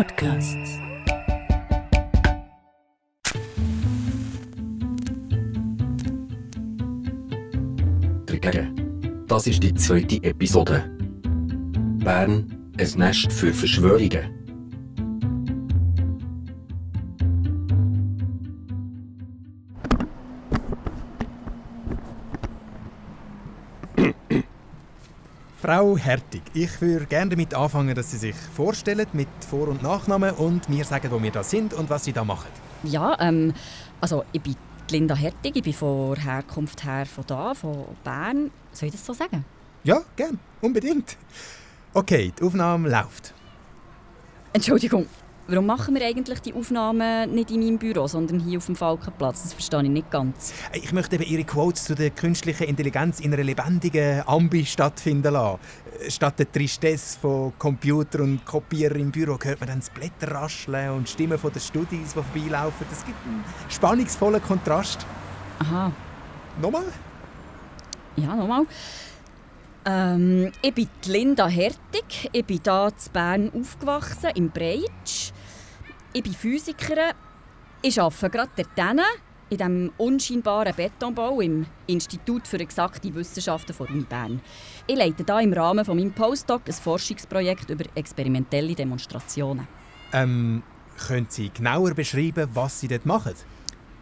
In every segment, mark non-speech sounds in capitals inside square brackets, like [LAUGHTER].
Podcasts. Das ist die zweite Episode. Bern, ein Nest für Verschwörungen. Frau Hertig, ich würde gerne damit anfangen, dass Sie sich vorstellen mit Vor- und Nachnamen und mir sagen, wo wir da sind und was Sie da machen. Ja, ähm, also ich bin Linda Hertig, ich bin von Herkunft her von da, von Bern. Soll ich das so sagen? Ja, gern, unbedingt. Okay, die Aufnahme läuft. Entschuldigung, warum machen wir eigentlich die Aufnahmen nicht in meinem Büro, sondern hier auf dem Falkenplatz? Das verstehe ich nicht ganz. Ich möchte eben Ihre Quotes zu der künstlichen Intelligenz in einer lebendigen Ambi stattfinden lassen. Statt der Tristesse von Computer und Kopierer im Büro hört man dann das Blätterrascheln und Stimmen von den Studis, die vorbeilaufen. Das gibt einen spannungsvollen Kontrast. Aha, Nochmal? ja, nochmal. Ähm, ich bin Linda Hertig, ich bin hier in Bern aufgewachsen, im Breitsch. Ich bin Physikerin, ich arbeite gerade dort in diesem unscheinbaren Betonbau im Institut für exakte Wissenschaften der Uni Bern. Ich leite hier im Rahmen von meinem Postdoc ein Forschungsprojekt über experimentelle Demonstrationen. Ähm, können Sie genauer beschreiben, was Sie dort machen?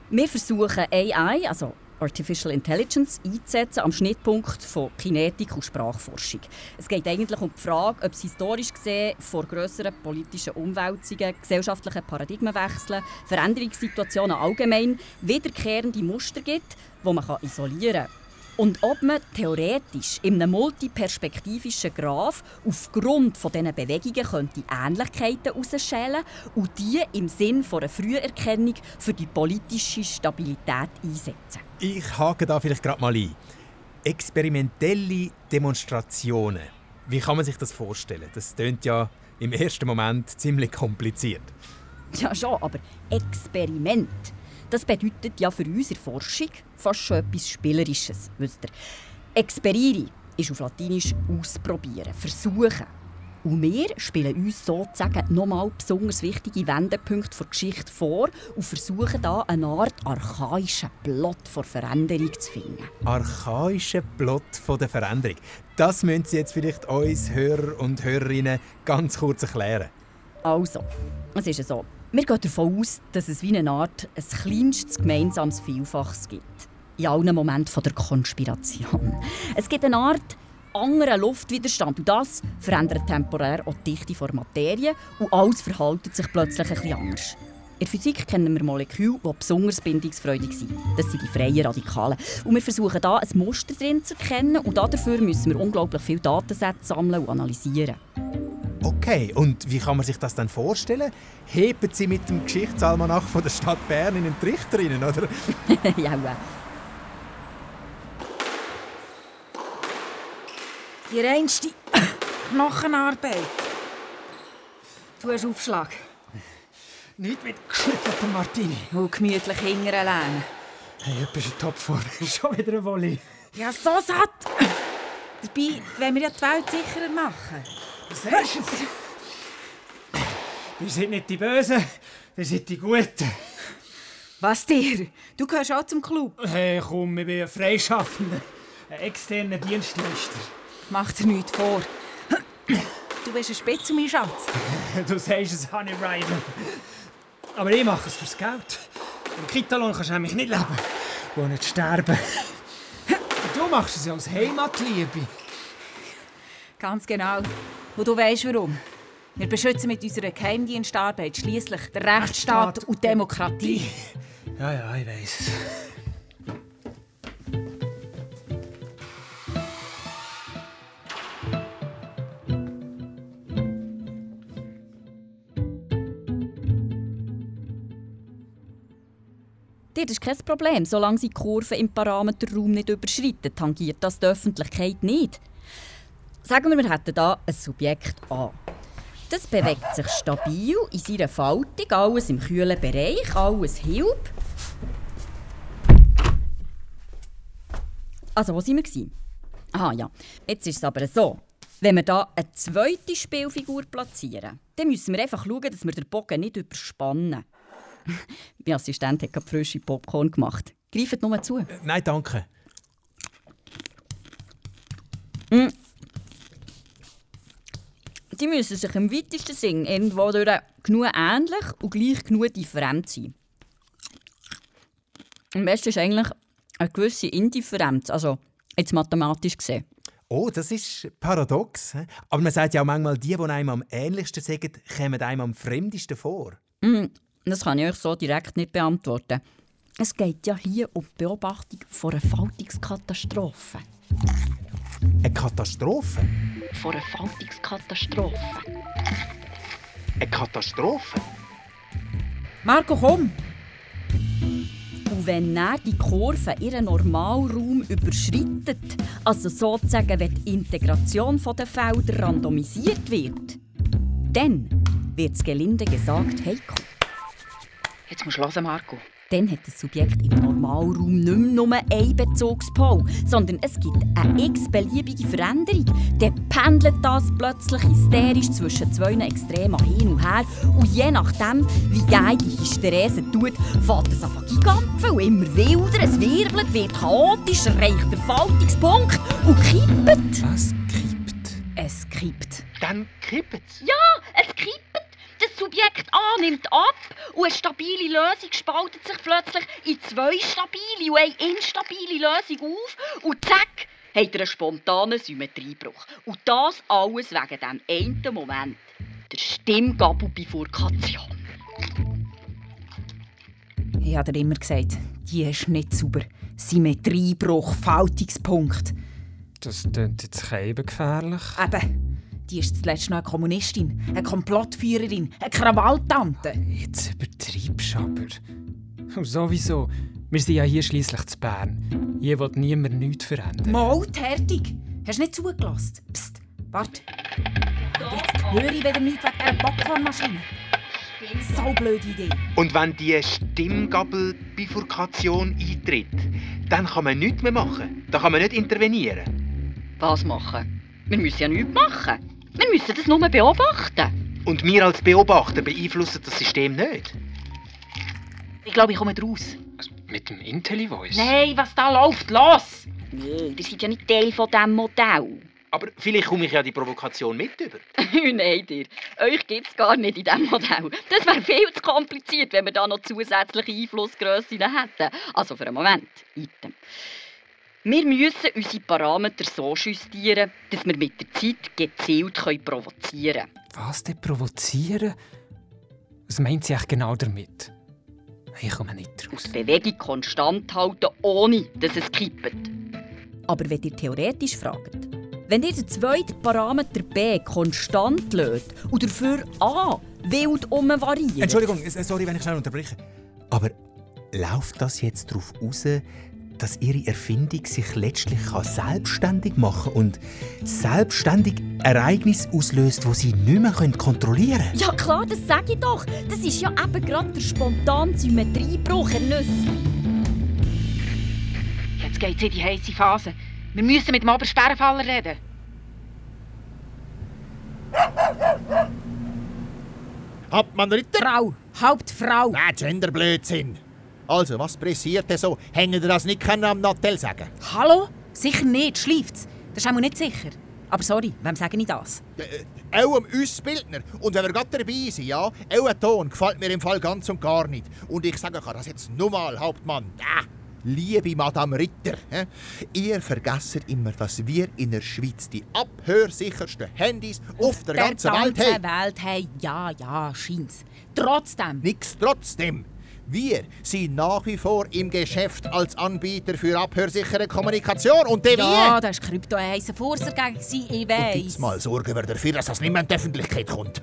Wir versuchen AI, also Artificial Intelligence, einzusetzen am Schnittpunkt von Kinetik und Sprachforschung. Es geht eigentlich um die Frage, ob es historisch gesehen vor grösseren politischen Umwälzungen, gesellschaftlichen Paradigmenwechseln, Veränderungssituationen allgemein wiederkehrende Muster gibt, die man isolieren kann. Und ob man theoretisch in einem multiperspektivischen Graph aufgrund von diesen Bewegungen könnte Ähnlichkeiten herausschälen und die im Sinn von einer Früherkennung für die politische Stabilität einsetzen. Ich hake da vielleicht gerade mal ein. Experimentelle Demonstrationen. Wie kann man sich das vorstellen? Das klingt ja im ersten Moment ziemlich kompliziert. Ja schon, aber Experiment, das bedeutet ja für uns in der Forschung fast schon etwas Spielerisches. Wisst ihr? Experire ist auf Latinisch ausprobieren, versuchen. Und wir spielen uns sozusagen nochmal besonders wichtige Wendepunkte der Geschichte vor und versuchen da eine Art archaischen Plot vor Veränderung zu finden. Archaischer Plot von der Veränderung. Das müssen Sie jetzt vielleicht uns Hörer und Hörerinnen ganz kurz erklären. Also, es ist so. Wir gehen davon aus, dass es wie eine Art ein kleinstes gemeinsames Vielfaches gibt. In allen Momenten der Konspiration. Es gibt eine Art anderen Luftwiderstand. Und das verändert temporär auch die Dichte der Materie und alles verhält sich plötzlich bisschen anders. In der Physik kennen wir Moleküle, die besonders bindungsfreudig sind. Das sind die freien Radikale. Und wir versuchen da ein Muster drin zu erkennen und dafür müssen wir unglaublich viele Datensätze sammeln und analysieren. Okay, und wie kann man sich das dann vorstellen? Heben Sie mit dem Geschichtsalmanach von der Stadt Bern in den Trichter rein, oder? [LAUGHS] ja, äh. Die reinste [COUGHS] Knochenarbeit. Du hast Aufschlag. Nicht mit geschütteltem Martini. Und gemütlich hingern lernen. Hey, etwas in Topform. Schon wieder eine Wolle. Ja, so satt. Dabei wollen wir ja die Welt sicherer machen. Was sagst du? Wir sind nicht die Bösen, wir sind die Guten. Was dir? Du gehörst auch zum Club. Hey, komm, ich bin ein Freischaffender. Ein externer Dienstleister. Mach dir nichts vor. Du bist ein Spitz, mein Schatz. Du sagst es, Honey Ryder. Aber ich mache es fürs Geld. Im Kitalon kannst du nämlich nicht leben. Und nicht sterben. Und du machst es ja aus Heimatliebe. Ganz genau. Und du weißt warum. Wir beschützen mit unserer Geheimdienstarbeit schließlich den Rechtsstaat und Demokratie. Ja, ja, ich weiß es. Das ist kein Problem. Solange sie die Kurve im Parameterraum nicht überschreiten, tangiert das die Öffentlichkeit nicht. Sagen wir, wir hätten hier ein Subjekt A. Das bewegt sich stabil in seiner Faltung, alles im kühlen Bereich, alles hilft. Also, wo waren wir? Aha, ja. Jetzt ist es aber so. Wenn wir hier eine zweite Spielfigur platzieren, dann müssen wir einfach schauen, dass wir den Bogen nicht überspannen. [LAUGHS] mein Assistent hat gerade frische Popcorn gemacht. Greift nur zu. Nein, danke. Die müssen sich im weitesten Sinn irgendwo genug ähnlich und gleich genug different sein. Am besten ist eigentlich eine gewisse Indifferenz, also jetzt mathematisch gesehen. Oh, das ist paradox. Aber man sagt ja auch manchmal, die, die einem am ähnlichsten sagen, kommen einem am fremdesten vor. Das kann ich euch so direkt nicht beantworten. Es geht ja hier um die Beobachtung von einer Faltungskatastrophe. Eine Katastrophe? Von einer Faltungskatastrophe. Eine Katastrophe? Marco, komm! Und wenn dann die Kurve ihren Normalraum überschreitet, also sozusagen wenn die Integration der Felder randomisiert wird, dann wird es gelinde gesagt heikel. Jetzt musst du hören, Marco. Dann hat das Subjekt im Normalraum nicht mehr nur einen Bezugspol, sondern es gibt eine x-beliebige Veränderung. Dann pendelt das plötzlich hysterisch zwischen zwei Extremen hin und her. Und je nachdem, wie geil die Hysterese tut, fährt es gigampfen und immer wilder. Es wirbelt, wird chaotisch, erreicht der Faltungspunkt und kippt. Was kippt? Es kippt. Dann kippt's. Das Subjekt A nimmt ab und eine stabile Lösung spaltet sich plötzlich in zwei stabile und eine instabile Lösung auf. Und zack, hat er einen spontanen Symmetriebruch. Und das alles wegen dem einen Moment. Der Stimmgabelbifurkation. Ich habe dir immer gesagt, die ist nicht sauber. Symmetriebruch, Faltungspunkt. Das klingt jetzt eben gefährlich. Eben, die ist zuletzt noch eine Kommunistin, eine Komplottführerin, eine Krawalltante. Jetzt übertreibst du aber. Und sowieso, wir sind ja hier schließlich zu Bern. Hier will niemand nichts verändern. Mal, fertig. Hast du nicht zugelassen? Psst, warte. Jetzt höre ich wieder nichts wegen dieser Popcornmaschine. So blöde Idee. Und wenn die Stimmgabelbifurkation eintritt, dann kann man nichts mehr machen. Da kann man nicht intervenieren. Was machen? Wir müssen ja nichts machen. Wir müssen das nur beobachten. Und wir als Beobachter beeinflussen das System nicht. Ich glaube, ich komme raus. Also, mit dem IntelliVoice? Nein, was da läuft, los! Nein, ihr seid ja nicht Teil von diesem Modell. Aber vielleicht komme ich ja die Provokation mit über. [LAUGHS] Nein, dir. Euch gibt es gar nicht in diesem Modell. Das wäre viel zu kompliziert, wenn wir da noch zusätzliche Einflussgrössen hätten. Also für einen Moment. Item. Wir müssen unsere Parameter so justieren, dass wir mit der Zeit gezielt können provozieren können. Was denn provozieren? Was meint sie eigentlich genau damit? Ich komme nicht raus. Die Bewegung konstant halten, ohne dass es kippt. Aber wenn ihr theoretisch fragt, wenn ihr den zweiten Parameter B konstant löst und dafür A wild umvariiert... Entschuldigung, sorry, wenn ich schnell unterbreche. Aber läuft das jetzt darauf raus, dass Ihre Erfindung sich letztlich kann selbstständig machen und selbstständig Ereignisse auslöst, die Sie nicht mehr kontrollieren können? Ja klar, das sage ich doch. Das ist ja eben gerade der spontane Symmetriebruch, Herr. Jetzt geht's in die heiße Phase. Wir müssen mit dem Obersperrenfaller reden. Hauptmann Ritter? Frau, Hauptfrau. Nein, Genderblödsinn. Also, was pressiert denn so? Hängen ihr das nicht können am Nattel sagen? Hallo? Sicher nicht, schläft's. Das ist auch nicht sicher. Aber sorry, wem sage ich das? Äh, auch am Ausbildner. Und wenn wir gerade dabei sind, ja, auch ein Ton gefällt mir im Fall ganz und gar nicht. Und ich sage euch das jetzt nur mal, Hauptmann. Ja. Liebe Madame Ritter, hä? ihr vergesst immer, dass wir in der Schweiz die abhörsichersten Handys auf der, ganzen Welt haben. Welt haben. Ja, ja, scheint's. Trotzdem. Nix trotzdem. Wir sind nach wie vor im Geschäft als Anbieter für abhörsichere Kommunikation. Und der Ja, wir. da war Krypto ein heißer Furser gegen ich Und weiss. jetzt mal sorgen wir dafür, dass das nicht mehr in die Öffentlichkeit kommt.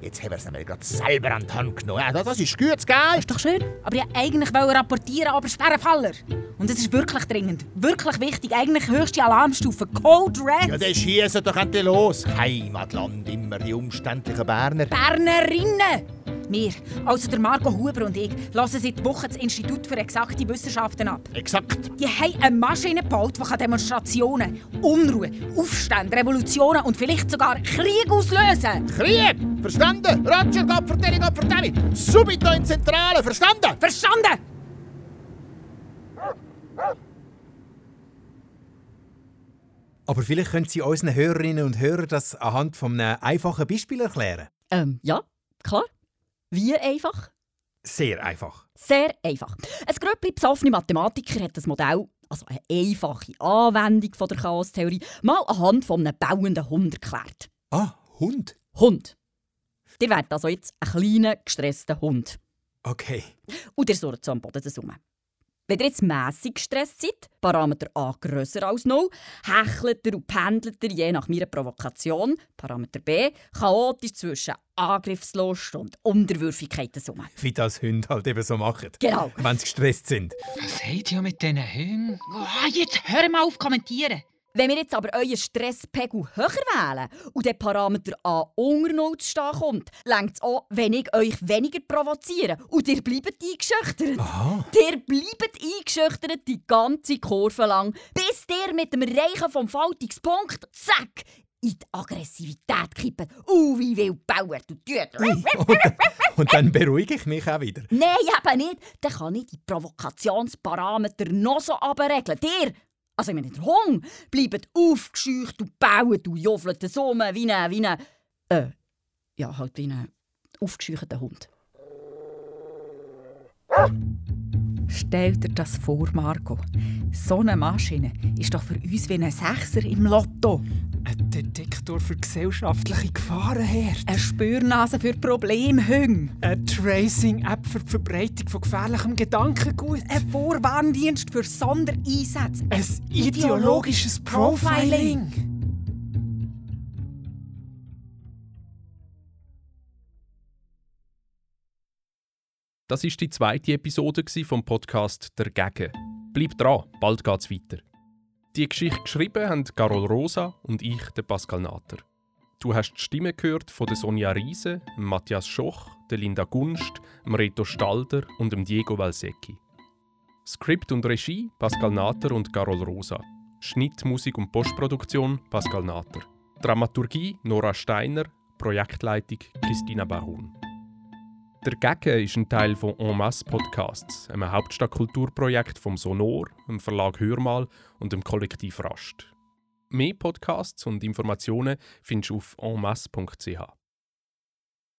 Jetzt haben wir es nämlich gerade selber an die Hand genommen. Ja, das ist gutes Geld. Das ist doch schön. Aber ich wollte eigentlich rapportieren, aber Sperrenfaller. Und es ist wirklich dringend. Wirklich wichtig. Eigentlich höchste Alarmstufe. Code Red. Ja, dann schießen doch endlich los. Heimatland, immer die umständlichen Berner. Bernerinnen! Wir, also der Marco Huber und ich, lassen seit Wochen das Institut für exakte Wissenschaften ab. Exakt. Die haben eine Maschine gebaut, die Demonstrationen, Unruhe, Aufstände, Revolutionen und vielleicht sogar Krieg auslösen kann. Krieg! Verstanden? Roger, Gott vertelle! Subito in Zentrale, verstanden? Verstanden? Aber vielleicht können Sie unseren Hörerinnen und Hörern das anhand von einem einfachen Beispiel erklären. Ähm, ja, klar. Wie einfach? Sehr einfach. Sehr einfach. Ein Grüppli besoffene Mathematiker hat das Modell, also eine einfache Anwendung von der Chaostheorie, mal anhand von einem bauenden Hund erklärt. Ah, Hund. Hund. Ihr werdet also jetzt einen kleinen, gestressten Hund. Okay. Und ihr surrt so am Boden zusammen. Wenn ihr jetzt mässig gestresst seid, Parameter A grösser als 0, hechelt ihr und pendelt ihr je nach meiner Provokation, Parameter B, chaotisch zwischen Angriffslust und Unterwürfigkeit zusammen. Wie das Hunde halt eben so machen. Genau. Wenn sie gestresst sind. Was habt ihr mit diesen Hunden? Oh, jetzt hör mal auf kommentieren. Wenn wir jetzt aber euren Stresspegel höher wählen und der Parameter A unter 0 zu stehen kommt, längt es auch, wenn ich euch weniger provoziere und ihr bleibt eingeschüchtert. Aha. Ihr bleibt eingeschüchtert die ganze Kurve lang, bis ihr mit dem Erreichen vom Faltungspunkt, zack, in die Aggressivität kippt. Uh, wie wild bauert und tut. Und, dann beruhige ich mich auch wieder. Nein, eben nicht. Dann kann ich die Provokationsparameter noch so abregeln. Ihr, also ich meine der Hund, bleibt aufgescheucht und baut und joffelt so um wie ein, wie ein, äh, ja, halt wie ein aufgescheuchter Hund. Stell dir das vor, Marco. So eine Maschine ist doch für uns wie ein Sechser im Lotto. Ein Detektor für gesellschaftliche Gefahrenherd. Eine Spürnase für Problemhünge. Eine Tracing-App für die Verbreitung von gefährlichem Gedankengut. Ein Vorwarndienst für Sondereinsätze. Ein ideologisches Profiling. Das ist die zweite Episode vom Podcast Der Gegen. Bleibt dran, bald geht's weiter. Die Geschichte geschrieben haben Carol Rosa und ich, der Pascal Natter. Du hast die Stimme gehört von der Sonja Riese, Matthias Schoch, der Linda Gunst, Reto Stalder und dem Diego Valsecchi. Skript und Regie Pascal Natter und Carol Rosa. Schnitt, Musik und Postproduktion Pascal Natter. Dramaturgie Nora Steiner, Projektleitung Christina Baron. Der Gegen ist ein Teil von En Masse Podcasts, einem Hauptstadtkulturprojekt vom Sonor, dem Verlag Hörmal und dem Kollektiv Rast. Mehr Podcasts und Informationen findest du auf enmasse.ch.